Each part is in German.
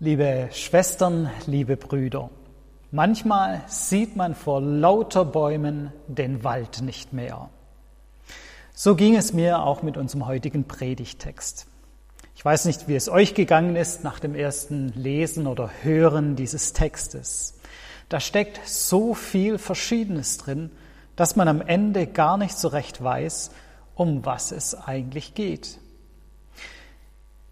Liebe Schwestern, liebe Brüder, manchmal sieht man vor lauter Bäumen den Wald nicht mehr. So ging es mir auch mit unserem heutigen Predigtext. Ich weiß nicht, wie es euch gegangen ist nach dem ersten Lesen oder Hören dieses Textes. Da steckt so viel Verschiedenes drin, dass man am Ende gar nicht so recht weiß, um was es eigentlich geht.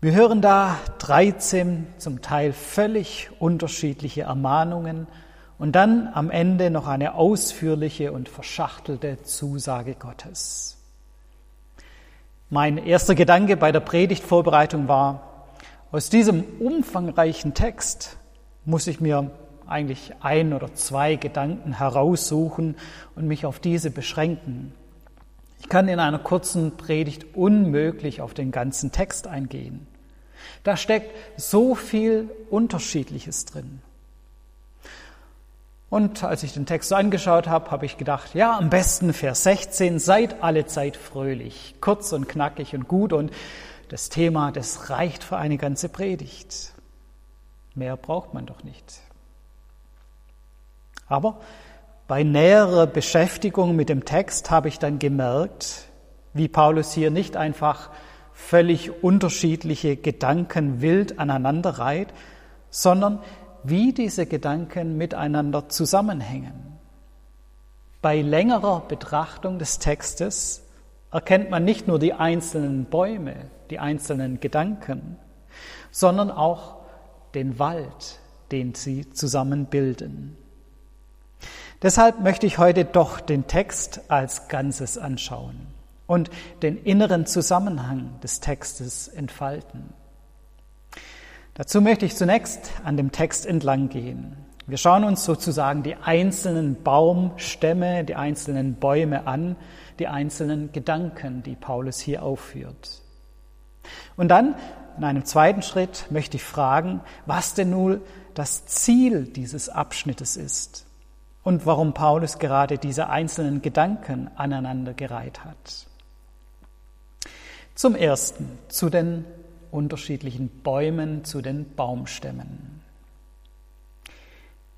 Wir hören da 13 zum Teil völlig unterschiedliche Ermahnungen und dann am Ende noch eine ausführliche und verschachtelte Zusage Gottes. Mein erster Gedanke bei der Predigtvorbereitung war, aus diesem umfangreichen Text muss ich mir eigentlich ein oder zwei Gedanken heraussuchen und mich auf diese beschränken. Ich kann in einer kurzen Predigt unmöglich auf den ganzen Text eingehen. Da steckt so viel Unterschiedliches drin. Und als ich den Text so angeschaut habe, habe ich gedacht, ja, am besten Vers 16, seid alle Zeit fröhlich, kurz und knackig und gut. Und das Thema, das reicht für eine ganze Predigt. Mehr braucht man doch nicht. Aber bei näherer Beschäftigung mit dem Text habe ich dann gemerkt, wie Paulus hier nicht einfach völlig unterschiedliche Gedanken wild aneinander reiht, sondern wie diese Gedanken miteinander zusammenhängen. Bei längerer Betrachtung des Textes erkennt man nicht nur die einzelnen Bäume, die einzelnen Gedanken, sondern auch den Wald, den sie zusammen bilden. Deshalb möchte ich heute doch den Text als Ganzes anschauen und den inneren Zusammenhang des Textes entfalten. Dazu möchte ich zunächst an dem Text entlang gehen. Wir schauen uns sozusagen die einzelnen Baumstämme, die einzelnen Bäume an, die einzelnen Gedanken, die Paulus hier aufführt. Und dann, in einem zweiten Schritt, möchte ich fragen, was denn nun das Ziel dieses Abschnittes ist und warum Paulus gerade diese einzelnen Gedanken aneinandergereiht hat. Zum Ersten zu den unterschiedlichen Bäumen, zu den Baumstämmen.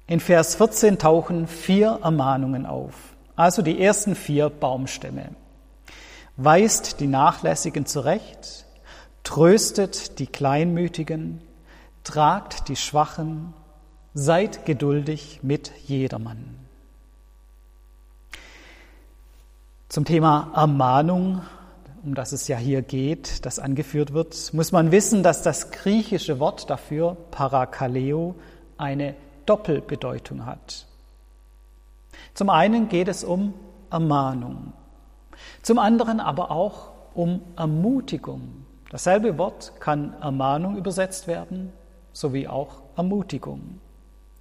In Vers 14 tauchen vier Ermahnungen auf, also die ersten vier Baumstämme. Weist die Nachlässigen zurecht, tröstet die Kleinmütigen, tragt die Schwachen, seid geduldig mit jedermann. Zum Thema Ermahnung um das es ja hier geht, das angeführt wird, muss man wissen, dass das griechische Wort dafür, Parakaleo, eine Doppelbedeutung hat. Zum einen geht es um Ermahnung, zum anderen aber auch um Ermutigung. Dasselbe Wort kann Ermahnung übersetzt werden, sowie auch Ermutigung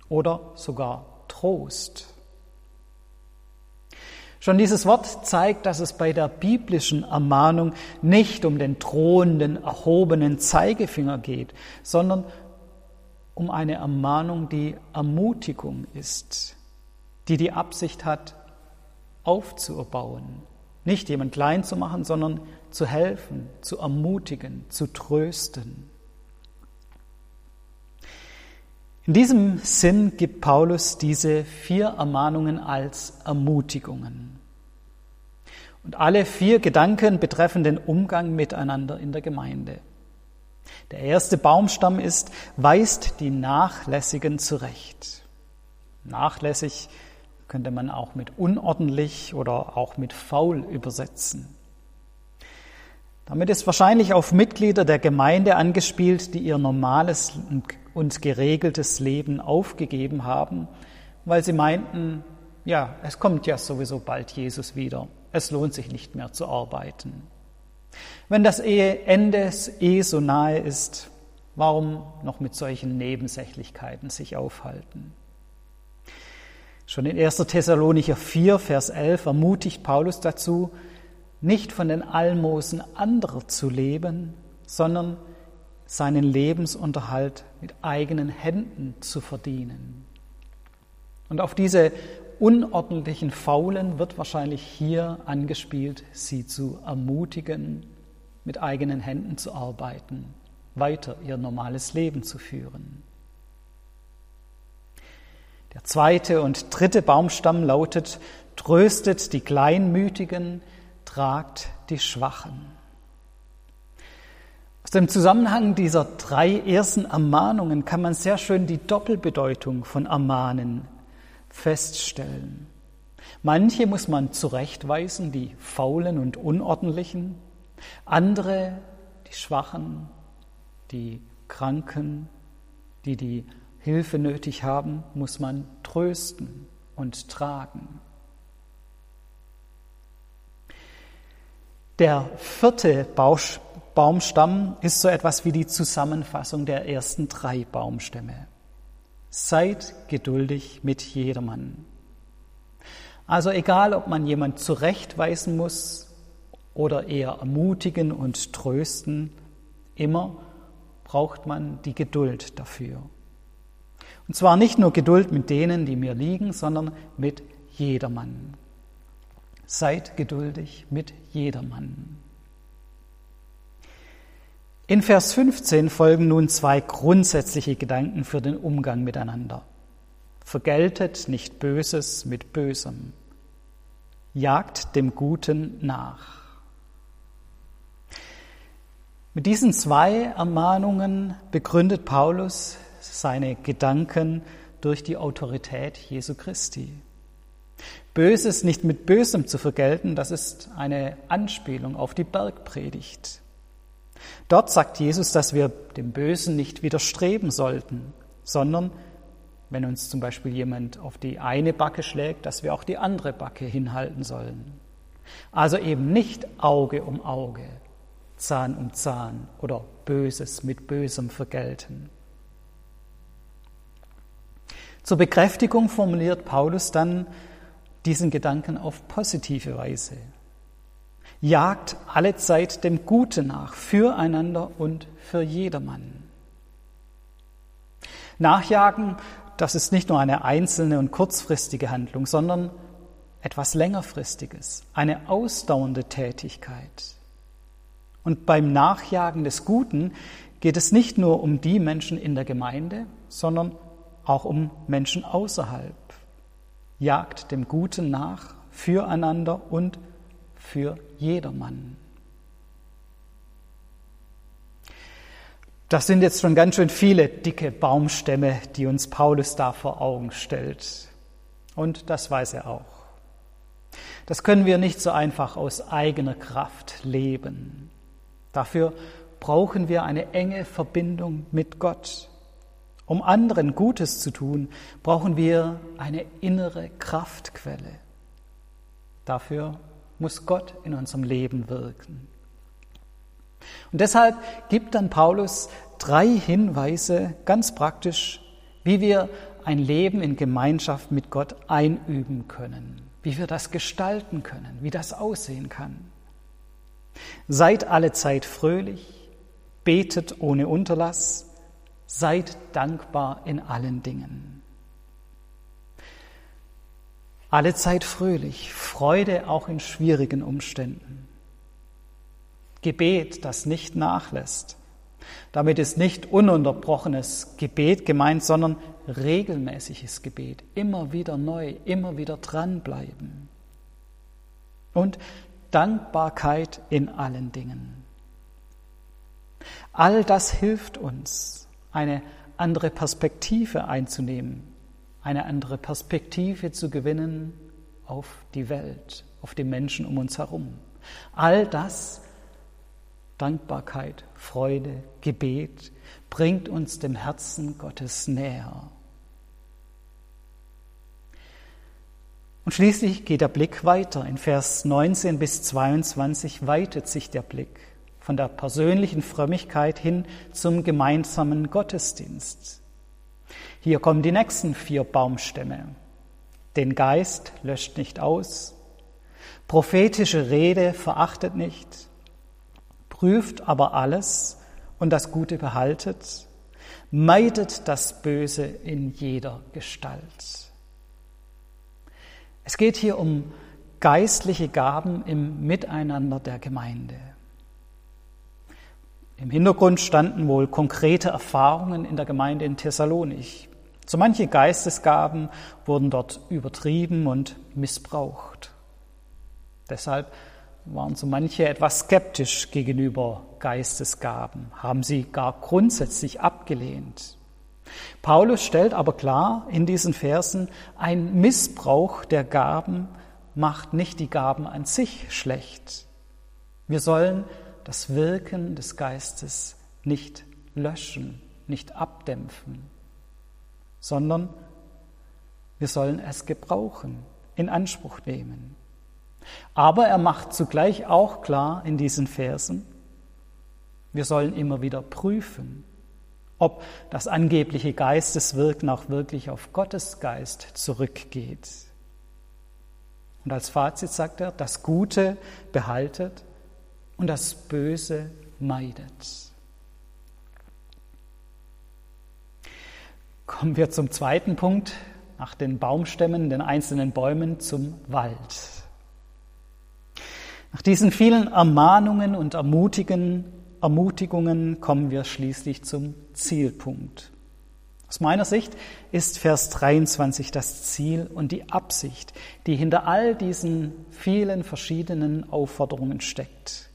oder sogar Trost. Schon dieses Wort zeigt, dass es bei der biblischen Ermahnung nicht um den drohenden, erhobenen Zeigefinger geht, sondern um eine Ermahnung, die Ermutigung ist, die die Absicht hat, aufzuerbauen, nicht jemand klein zu machen, sondern zu helfen, zu ermutigen, zu trösten. In diesem Sinn gibt Paulus diese vier Ermahnungen als Ermutigungen. Und alle vier Gedanken betreffen den Umgang miteinander in der Gemeinde. Der erste Baumstamm ist, weist die Nachlässigen zurecht. Nachlässig könnte man auch mit unordentlich oder auch mit faul übersetzen. Damit ist wahrscheinlich auf Mitglieder der Gemeinde angespielt, die ihr normales und geregeltes Leben aufgegeben haben, weil sie meinten, ja, es kommt ja sowieso bald Jesus wieder. Es lohnt sich nicht mehr zu arbeiten. Wenn das Ende eh so nahe ist, warum noch mit solchen Nebensächlichkeiten sich aufhalten? Schon in 1. Thessalonicher 4, Vers 11 ermutigt Paulus dazu, nicht von den Almosen anderer zu leben, sondern seinen Lebensunterhalt mit eigenen Händen zu verdienen. Und auf diese unordentlichen Faulen wird wahrscheinlich hier angespielt, sie zu ermutigen, mit eigenen Händen zu arbeiten, weiter ihr normales Leben zu führen. Der zweite und dritte Baumstamm lautet, tröstet die Kleinmütigen, tragt die Schwachen. Aus dem Zusammenhang dieser drei ersten Ermahnungen kann man sehr schön die Doppelbedeutung von Ermahnen feststellen. Manche muss man zurechtweisen, die Faulen und Unordentlichen, andere, die Schwachen, die Kranken, die die Hilfe nötig haben, muss man trösten und tragen. Der vierte Baumstamm ist so etwas wie die Zusammenfassung der ersten drei Baumstämme. Seid geduldig mit jedermann. Also egal, ob man jemand zurechtweisen muss oder eher ermutigen und trösten, immer braucht man die Geduld dafür. Und zwar nicht nur Geduld mit denen, die mir liegen, sondern mit jedermann. Seid geduldig mit jedermann. In Vers 15 folgen nun zwei grundsätzliche Gedanken für den Umgang miteinander. Vergeltet nicht Böses mit Bösem. Jagt dem Guten nach. Mit diesen zwei Ermahnungen begründet Paulus seine Gedanken durch die Autorität Jesu Christi. Böses nicht mit Bösem zu vergelten, das ist eine Anspielung auf die Bergpredigt. Dort sagt Jesus, dass wir dem Bösen nicht widerstreben sollten, sondern wenn uns zum Beispiel jemand auf die eine Backe schlägt, dass wir auch die andere Backe hinhalten sollen. Also eben nicht Auge um Auge, Zahn um Zahn oder Böses mit Bösem vergelten. Zur Bekräftigung formuliert Paulus dann diesen Gedanken auf positive Weise. Jagt alle Zeit dem Guten nach, füreinander und für jedermann. Nachjagen, das ist nicht nur eine einzelne und kurzfristige Handlung, sondern etwas längerfristiges, eine ausdauernde Tätigkeit. Und beim Nachjagen des Guten geht es nicht nur um die Menschen in der Gemeinde, sondern auch um Menschen außerhalb. Jagt dem Guten nach, füreinander und für jedermann. Das sind jetzt schon ganz schön viele dicke Baumstämme, die uns Paulus da vor Augen stellt. Und das weiß er auch. Das können wir nicht so einfach aus eigener Kraft leben. Dafür brauchen wir eine enge Verbindung mit Gott. Um anderen Gutes zu tun, brauchen wir eine innere Kraftquelle. Dafür muss Gott in unserem Leben wirken. Und deshalb gibt dann Paulus drei Hinweise ganz praktisch, wie wir ein Leben in Gemeinschaft mit Gott einüben können, wie wir das gestalten können, wie das aussehen kann. Seid alle Zeit fröhlich, betet ohne Unterlass, seid dankbar in allen Dingen. Alle Zeit fröhlich, Freude auch in schwierigen Umständen. Gebet, das nicht nachlässt. Damit ist nicht ununterbrochenes Gebet gemeint, sondern regelmäßiges Gebet. Immer wieder neu, immer wieder dranbleiben. Und Dankbarkeit in allen Dingen. All das hilft uns, eine andere Perspektive einzunehmen, eine andere Perspektive zu gewinnen auf die Welt, auf die Menschen um uns herum. All das, Dankbarkeit, Freude, Gebet, bringt uns dem Herzen Gottes näher. Und schließlich geht der Blick weiter. In Vers 19 bis 22 weitet sich der Blick von der persönlichen Frömmigkeit hin zum gemeinsamen Gottesdienst. Hier kommen die nächsten vier Baumstämme. Den Geist löscht nicht aus, prophetische Rede verachtet nicht, prüft aber alles und das Gute behaltet, meidet das Böse in jeder Gestalt. Es geht hier um geistliche Gaben im Miteinander der Gemeinde. Im Hintergrund standen wohl konkrete Erfahrungen in der Gemeinde in Thessalonich. So manche Geistesgaben wurden dort übertrieben und missbraucht. Deshalb waren so manche etwas skeptisch gegenüber Geistesgaben, haben sie gar grundsätzlich abgelehnt. Paulus stellt aber klar in diesen Versen, ein Missbrauch der Gaben macht nicht die Gaben an sich schlecht. Wir sollen das Wirken des Geistes nicht löschen, nicht abdämpfen, sondern wir sollen es gebrauchen, in Anspruch nehmen. Aber er macht zugleich auch klar in diesen Versen, wir sollen immer wieder prüfen, ob das angebliche Geisteswirken auch wirklich auf Gottes Geist zurückgeht. Und als Fazit sagt er, das Gute behaltet und das Böse meidet. Kommen wir zum zweiten Punkt, nach den Baumstämmen, den einzelnen Bäumen zum Wald. Nach diesen vielen Ermahnungen und Ermutigungen kommen wir schließlich zum Zielpunkt. Aus meiner Sicht ist Vers 23 das Ziel und die Absicht, die hinter all diesen vielen verschiedenen Aufforderungen steckt.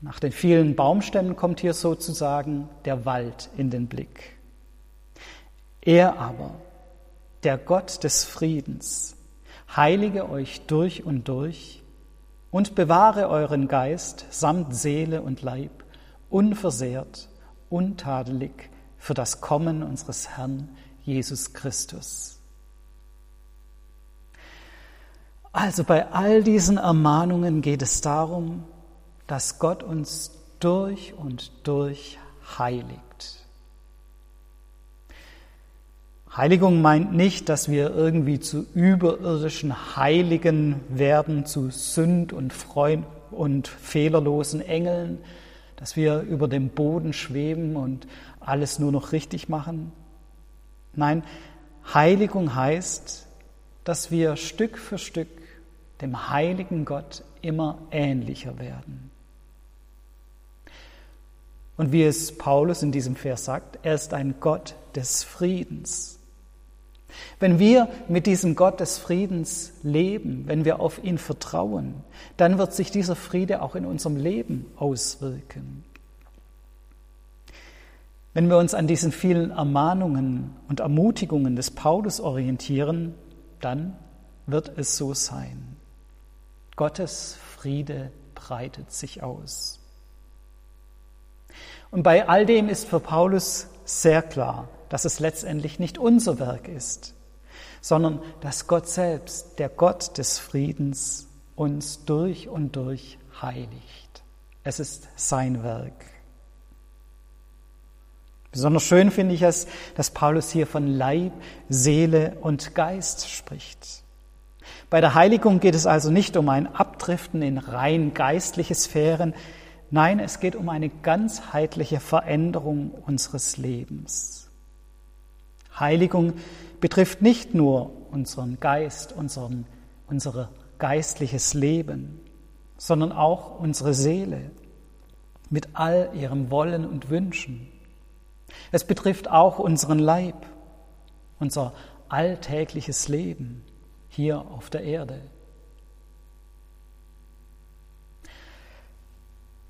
Nach den vielen Baumstämmen kommt hier sozusagen der Wald in den Blick. Er aber, der Gott des Friedens, heilige euch durch und durch und bewahre euren Geist samt Seele und Leib unversehrt, untadelig für das Kommen unseres Herrn Jesus Christus. Also bei all diesen Ermahnungen geht es darum, dass Gott uns durch und durch heiligt. Heiligung meint nicht, dass wir irgendwie zu überirdischen Heiligen werden, zu sünd- und freund- und fehlerlosen Engeln, dass wir über dem Boden schweben und alles nur noch richtig machen. Nein, Heiligung heißt, dass wir Stück für Stück dem heiligen Gott immer ähnlicher werden. Und wie es Paulus in diesem Vers sagt, er ist ein Gott des Friedens. Wenn wir mit diesem Gott des Friedens leben, wenn wir auf ihn vertrauen, dann wird sich dieser Friede auch in unserem Leben auswirken. Wenn wir uns an diesen vielen Ermahnungen und Ermutigungen des Paulus orientieren, dann wird es so sein. Gottes Friede breitet sich aus. Und bei all dem ist für Paulus sehr klar, dass es letztendlich nicht unser Werk ist, sondern dass Gott selbst, der Gott des Friedens, uns durch und durch heiligt. Es ist sein Werk. Besonders schön finde ich es, dass Paulus hier von Leib, Seele und Geist spricht. Bei der Heiligung geht es also nicht um ein Abdriften in rein geistliche Sphären, nein, es geht um eine ganzheitliche Veränderung unseres Lebens. Heiligung betrifft nicht nur unseren Geist, unseren, unser geistliches Leben, sondern auch unsere Seele mit all ihrem Wollen und Wünschen. Es betrifft auch unseren Leib, unser alltägliches Leben hier auf der Erde.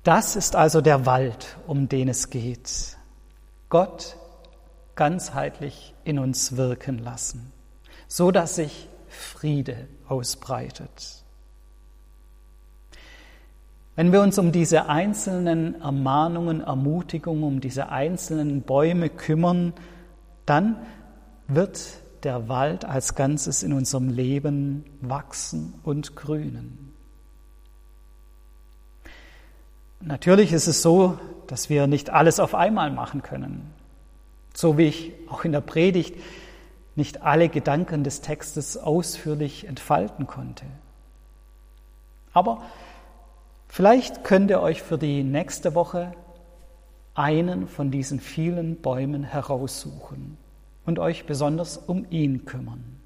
Das ist also der Wald, um den es geht. Gott ganzheitlich in uns wirken lassen, so dass sich Friede ausbreitet. Wenn wir uns um diese einzelnen Ermahnungen, Ermutigungen, um diese einzelnen Bäume kümmern, dann wird der Wald als Ganzes in unserem Leben wachsen und grünen. Natürlich ist es so, dass wir nicht alles auf einmal machen können. So wie ich auch in der Predigt nicht alle Gedanken des Textes ausführlich entfalten konnte. Aber vielleicht könnt ihr euch für die nächste Woche einen von diesen vielen Bäumen heraussuchen und euch besonders um ihn kümmern.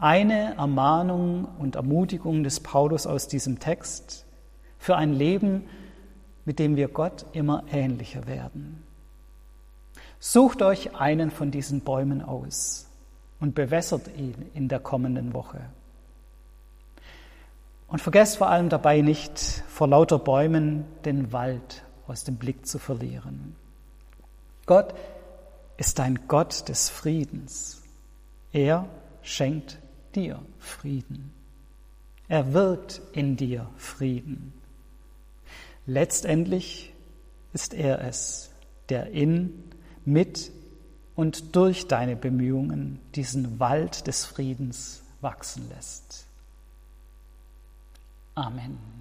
Eine Ermahnung und Ermutigung des Paulus aus diesem Text für ein Leben, mit dem wir Gott immer ähnlicher werden Sucht euch einen von diesen Bäumen aus und bewässert ihn in der kommenden Woche. Und vergesst vor allem dabei nicht, vor lauter Bäumen den Wald aus dem Blick zu verlieren. Gott ist ein Gott des Friedens. Er schenkt dir Frieden. Er wirkt in dir Frieden. Letztendlich ist er es, der in, mit und durch deine Bemühungen diesen Wald des Friedens wachsen lässt. Amen.